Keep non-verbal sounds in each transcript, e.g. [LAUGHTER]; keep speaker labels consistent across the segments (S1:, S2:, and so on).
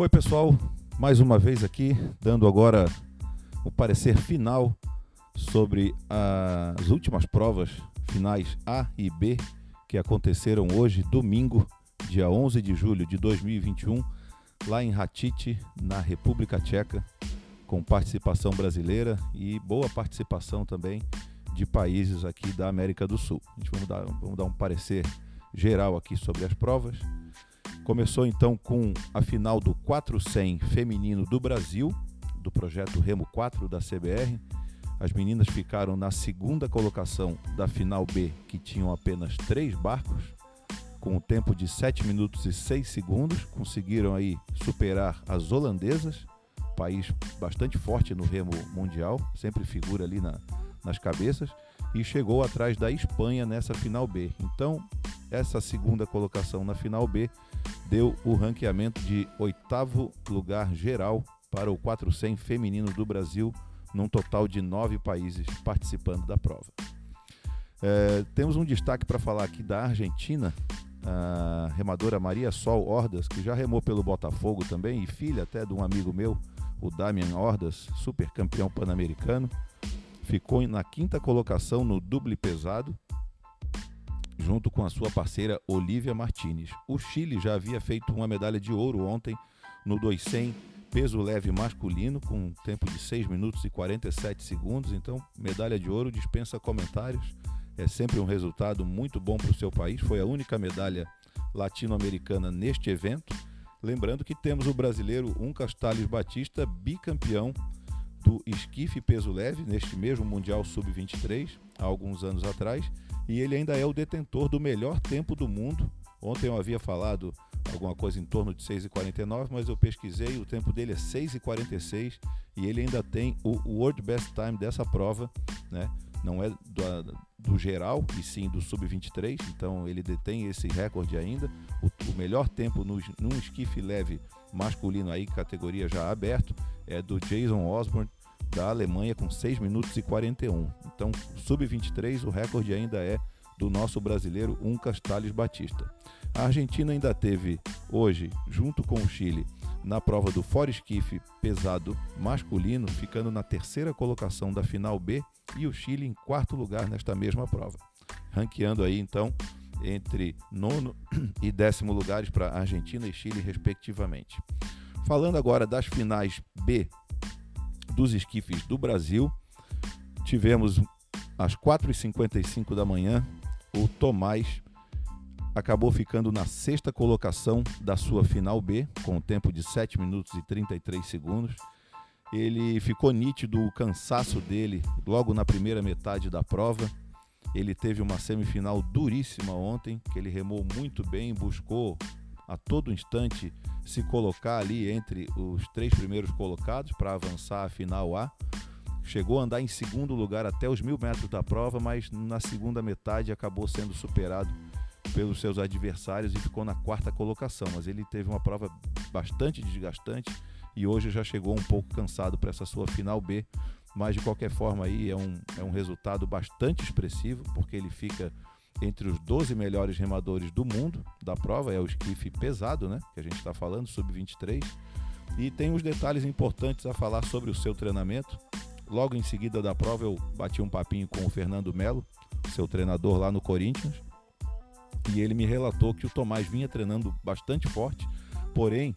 S1: Oi, pessoal, mais uma vez aqui, dando agora o parecer final sobre as últimas provas finais A e B que aconteceram hoje, domingo, dia 11 de julho de 2021, lá em Hatite, na República Tcheca, com participação brasileira e boa participação também de países aqui da América do Sul. A gente vamos dar, vamos dar um parecer geral aqui sobre as provas. Começou então com a final do 400 feminino do Brasil, do projeto Remo 4 da CBR. As meninas ficaram na segunda colocação da final B, que tinham apenas três barcos, com um tempo de 7 minutos e 6 segundos. Conseguiram aí superar as holandesas, país bastante forte no remo mundial, sempre figura ali na, nas cabeças, e chegou atrás da Espanha nessa final B. Então, essa segunda colocação na final B deu o ranqueamento de oitavo lugar geral para o 400 feminino do Brasil, num total de nove países participando da prova. É, temos um destaque para falar aqui da Argentina, a remadora Maria Sol Ordas, que já remou pelo Botafogo também, e filha até de um amigo meu, o Damian Ordas, super campeão pan-americano. Ficou na quinta colocação no duble pesado, junto com a sua parceira Olivia Martinez. O Chile já havia feito uma medalha de ouro ontem no 200 peso leve masculino, com um tempo de 6 minutos e 47 segundos. Então, medalha de ouro dispensa comentários. É sempre um resultado muito bom para o seu país. Foi a única medalha latino-americana neste evento. Lembrando que temos o brasileiro Um Castales Batista, bicampeão do esquife peso leve neste mesmo Mundial Sub-23, há alguns anos atrás, e ele ainda é o detentor do melhor tempo do mundo. Ontem eu havia falado alguma coisa em torno de 6,49, mas eu pesquisei, o tempo dele é 6,46 e ele ainda tem o World Best Time dessa prova, né? Não é do, do geral, e sim do sub-23, então ele detém esse recorde ainda. O, o melhor tempo no, num esquife leve masculino aí, categoria já aberto, é do Jason Osborne da Alemanha com 6 minutos e 41. Então, sub-23, o recorde ainda é do nosso brasileiro Um Castales Batista. A Argentina ainda teve hoje, junto com o Chile, na prova do Foresquife pesado masculino, ficando na terceira colocação da final B e o Chile em quarto lugar nesta mesma prova, ranqueando aí então entre nono [CLEARS THROAT] e décimo lugares para Argentina e Chile, respectivamente. Falando agora das finais B dos esquifes do Brasil, tivemos às 4h55 da manhã o Tomás acabou ficando na sexta colocação da sua final B, com um tempo de 7 minutos e 33 segundos. Ele ficou nítido o cansaço dele logo na primeira metade da prova. Ele teve uma semifinal duríssima ontem, que ele remou muito bem, buscou a todo instante se colocar ali entre os três primeiros colocados para avançar a final A. Chegou a andar em segundo lugar até os mil metros da prova, mas na segunda metade acabou sendo superado pelos seus adversários e ficou na quarta colocação. Mas ele teve uma prova bastante desgastante e hoje já chegou um pouco cansado para essa sua final B. Mas de qualquer forma aí é um, é um resultado bastante expressivo, porque ele fica entre os 12 melhores remadores do mundo da prova, é o esquife pesado, né? Que a gente está falando, sub-23. E tem uns detalhes importantes a falar sobre o seu treinamento. Logo em seguida da prova, eu bati um papinho com o Fernando Melo, seu treinador lá no Corinthians, e ele me relatou que o Tomás vinha treinando bastante forte, porém,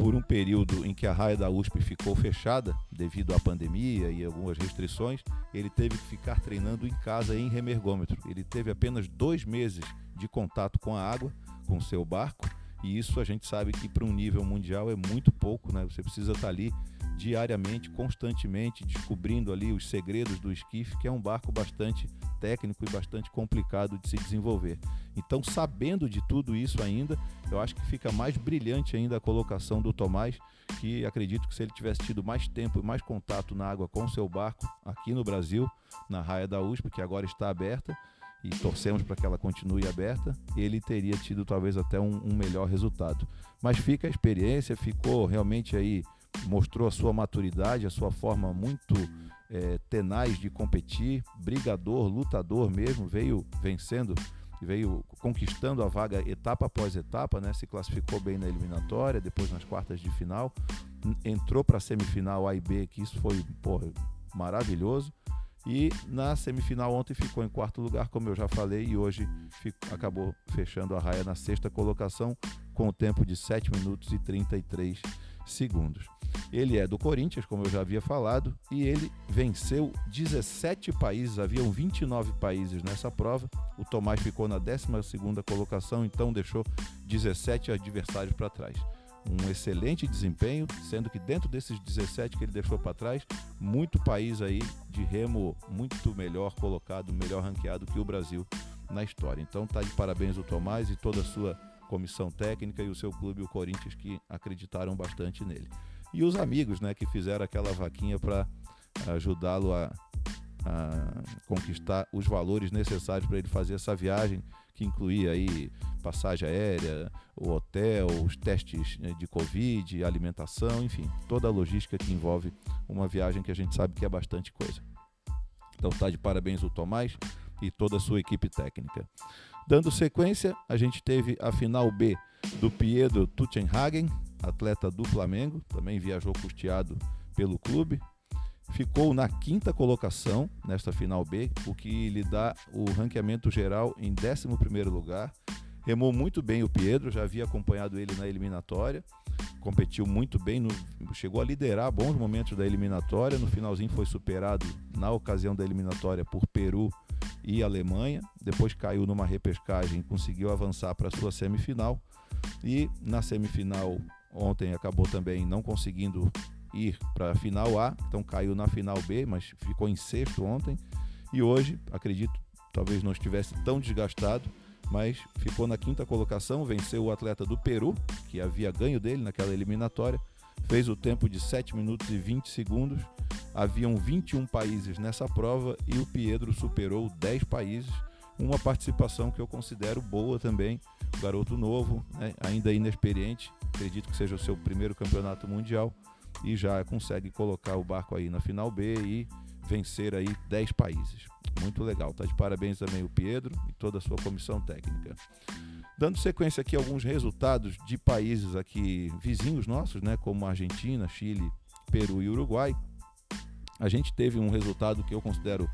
S1: por um período em que a raia da USP ficou fechada devido à pandemia e algumas restrições, ele teve que ficar treinando em casa em remergômetro. Ele teve apenas dois meses de contato com a água, com o seu barco, e isso a gente sabe que para um nível mundial é muito pouco, né? Você precisa estar ali diariamente, constantemente, descobrindo ali os segredos do esquife, que é um barco bastante técnico e bastante complicado de se desenvolver. Então, sabendo de tudo isso ainda, eu acho que fica mais brilhante ainda a colocação do Tomás, que acredito que se ele tivesse tido mais tempo e mais contato na água com seu barco aqui no Brasil, na raia da USP, que agora está aberta, e torcemos para que ela continue aberta, ele teria tido talvez até um, um melhor resultado. Mas fica a experiência, ficou realmente aí mostrou a sua maturidade, a sua forma muito é, tenaz de competir, brigador, lutador mesmo, veio vencendo veio conquistando a vaga etapa após etapa, né? Se classificou bem na eliminatória, depois nas quartas de final, entrou para a semifinal A e B, que isso foi porra, maravilhoso. E na semifinal ontem ficou em quarto lugar, como eu já falei, e hoje ficou, acabou fechando a raia na sexta colocação com o tempo de 7 minutos e 33 segundos. Ele é do Corinthians, como eu já havia falado, e ele venceu 17 países, haviam 29 países nessa prova. O Tomás ficou na 12 colocação, então deixou 17 adversários para trás. Um excelente desempenho, sendo que dentro desses 17 que ele deixou para trás, muito país aí de remo muito melhor colocado, melhor ranqueado que o Brasil na história. Então tá de parabéns o Tomás e toda a sua comissão técnica e o seu clube, o Corinthians, que acreditaram bastante nele e os amigos, né, que fizeram aquela vaquinha para ajudá-lo a, a, conquistar os valores necessários para ele fazer essa viagem, que incluía aí passagem aérea, o hotel, os testes né, de Covid, alimentação, enfim, toda a logística que envolve uma viagem que a gente sabe que é bastante coisa. Então tá de parabéns o Tomás e toda a sua equipe técnica. Dando sequência, a gente teve a final B do Pietro Tuchenhagen, atleta do Flamengo, também viajou custeado pelo clube. Ficou na quinta colocação nesta final B, o que lhe dá o ranqueamento geral em 11 lugar. Remou muito bem o Pedro, já havia acompanhado ele na eliminatória, competiu muito bem, no, chegou a liderar bons momentos da eliminatória. No finalzinho foi superado na ocasião da eliminatória por Peru e Alemanha. Depois caiu numa repescagem conseguiu avançar para a sua semifinal. E na semifinal Ontem acabou também não conseguindo ir para a final A, então caiu na final B, mas ficou em sexto ontem. E hoje, acredito, talvez não estivesse tão desgastado, mas ficou na quinta colocação, venceu o atleta do Peru, que havia ganho dele naquela eliminatória, fez o tempo de 7 minutos e 20 segundos. Haviam 21 países nessa prova e o Pietro superou 10 países, uma participação que eu considero boa também. Garoto novo, né, ainda inexperiente, acredito que seja o seu primeiro campeonato mundial e já consegue colocar o barco aí na final B e vencer aí 10 países. Muito legal. Tá de parabéns também o Pedro e toda a sua comissão técnica. Dando sequência aqui alguns resultados de países aqui vizinhos nossos, né, como Argentina, Chile, Peru e Uruguai. A gente teve um resultado que eu considero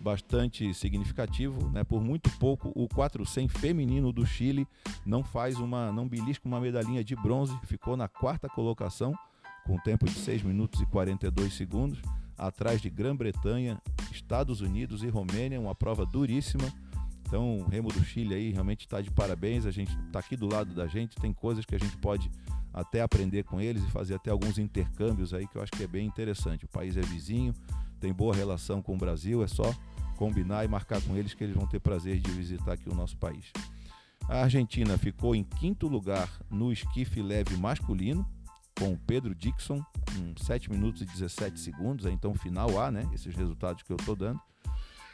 S1: bastante significativo, né? Por muito pouco o 400 feminino do Chile não faz uma, não belisca uma medalhinha de bronze, ficou na quarta colocação com tempo de 6 minutos e 42 segundos, atrás de Grã-Bretanha, Estados Unidos e Romênia, uma prova duríssima. Então, o Remo do Chile aí realmente está de parabéns. A gente está aqui do lado da gente, tem coisas que a gente pode até aprender com eles e fazer até alguns intercâmbios aí que eu acho que é bem interessante. O país é vizinho, tem boa relação com o Brasil, é só combinar e marcar com eles que eles vão ter prazer de visitar aqui o nosso país. A Argentina ficou em quinto lugar no esquife leve masculino, com Pedro Dixon, com 7 minutos e 17 segundos, então final A, né? Esses resultados que eu estou dando.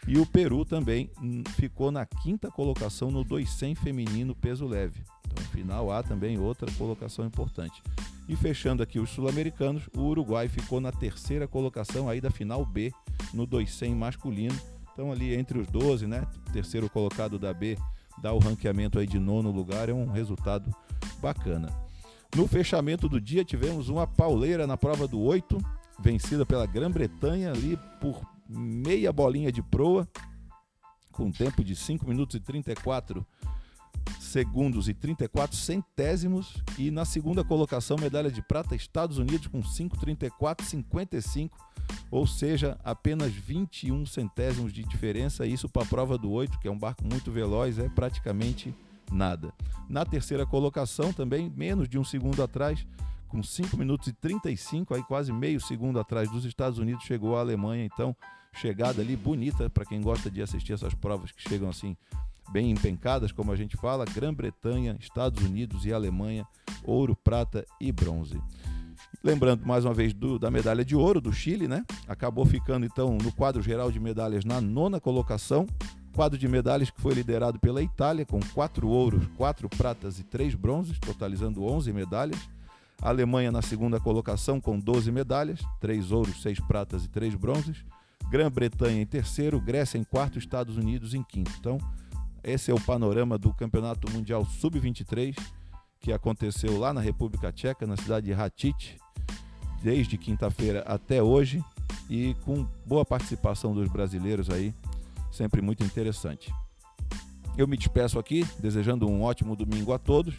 S1: E o Peru também hum, ficou na quinta colocação no 200 feminino peso leve. Então, final A também outra colocação importante. E fechando aqui os sul-americanos, o Uruguai ficou na terceira colocação aí da final B no 200 masculino então ali entre os 12, né? Terceiro colocado da B dá o ranqueamento aí de nono lugar, é um resultado bacana. No fechamento do dia tivemos uma pauleira na prova do 8, vencida pela Grã-Bretanha ali por meia bolinha de proa, com tempo de 5 minutos e 34 segundos e 34 centésimos. E na segunda colocação, medalha de prata, Estados Unidos com 5,34, 55 ou seja, apenas 21 centésimos de diferença. Isso para a prova do 8, que é um barco muito veloz, é praticamente nada. Na terceira colocação, também menos de um segundo atrás, com 5 minutos e 35, aí quase meio segundo atrás dos Estados Unidos, chegou a Alemanha. Então, chegada ali bonita para quem gosta de assistir essas provas que chegam assim bem empencadas, como a gente fala, Grã-Bretanha, Estados Unidos e Alemanha, ouro, prata e bronze. Lembrando mais uma vez do, da medalha de ouro do Chile, né? Acabou ficando então no quadro geral de medalhas na nona colocação. Quadro de medalhas que foi liderado pela Itália, com quatro ouros, quatro pratas e três bronzes, totalizando 11 medalhas. A Alemanha na segunda colocação com 12 medalhas, três ouros, seis pratas e três bronzes. Grã-Bretanha em terceiro, Grécia em quarto, Estados Unidos em quinto. Então, esse é o panorama do Campeonato Mundial Sub-23 que aconteceu lá na República Tcheca, na cidade de Ratic, desde quinta-feira até hoje e com boa participação dos brasileiros aí, sempre muito interessante. Eu me despeço aqui, desejando um ótimo domingo a todos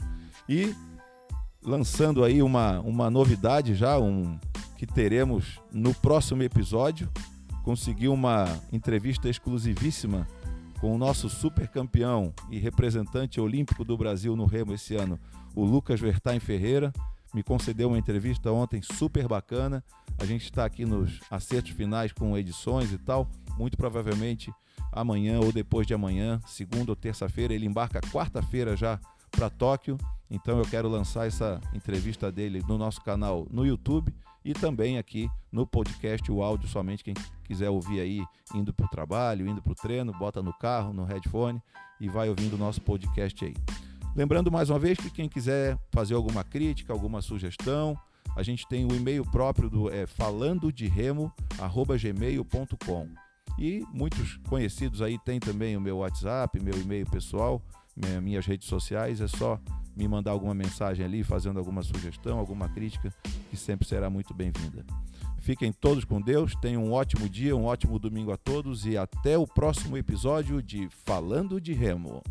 S1: e lançando aí uma, uma novidade já, um que teremos no próximo episódio. Consegui uma entrevista exclusivíssima com o nosso super campeão e representante olímpico do Brasil no remo esse ano, o Lucas Vertain Ferreira. Me concedeu uma entrevista ontem super bacana. A gente está aqui nos acertos finais com edições e tal. Muito provavelmente amanhã ou depois de amanhã, segunda ou terça-feira, ele embarca quarta-feira já para Tóquio. Então eu quero lançar essa entrevista dele no nosso canal no YouTube e também aqui no podcast, o áudio somente quem quiser ouvir aí indo para o trabalho, indo para o treino, bota no carro, no headphone e vai ouvindo o nosso podcast aí. Lembrando mais uma vez que quem quiser fazer alguma crítica, alguma sugestão, a gente tem o e-mail próprio do é, falando de remo gmail.com e muitos conhecidos aí tem também o meu WhatsApp, meu e-mail pessoal, minhas redes sociais, é só me mandar alguma mensagem ali, fazendo alguma sugestão, alguma crítica, que sempre será muito bem-vinda. Fiquem todos com Deus, tenham um ótimo dia, um ótimo domingo a todos e até o próximo episódio de Falando de Remo.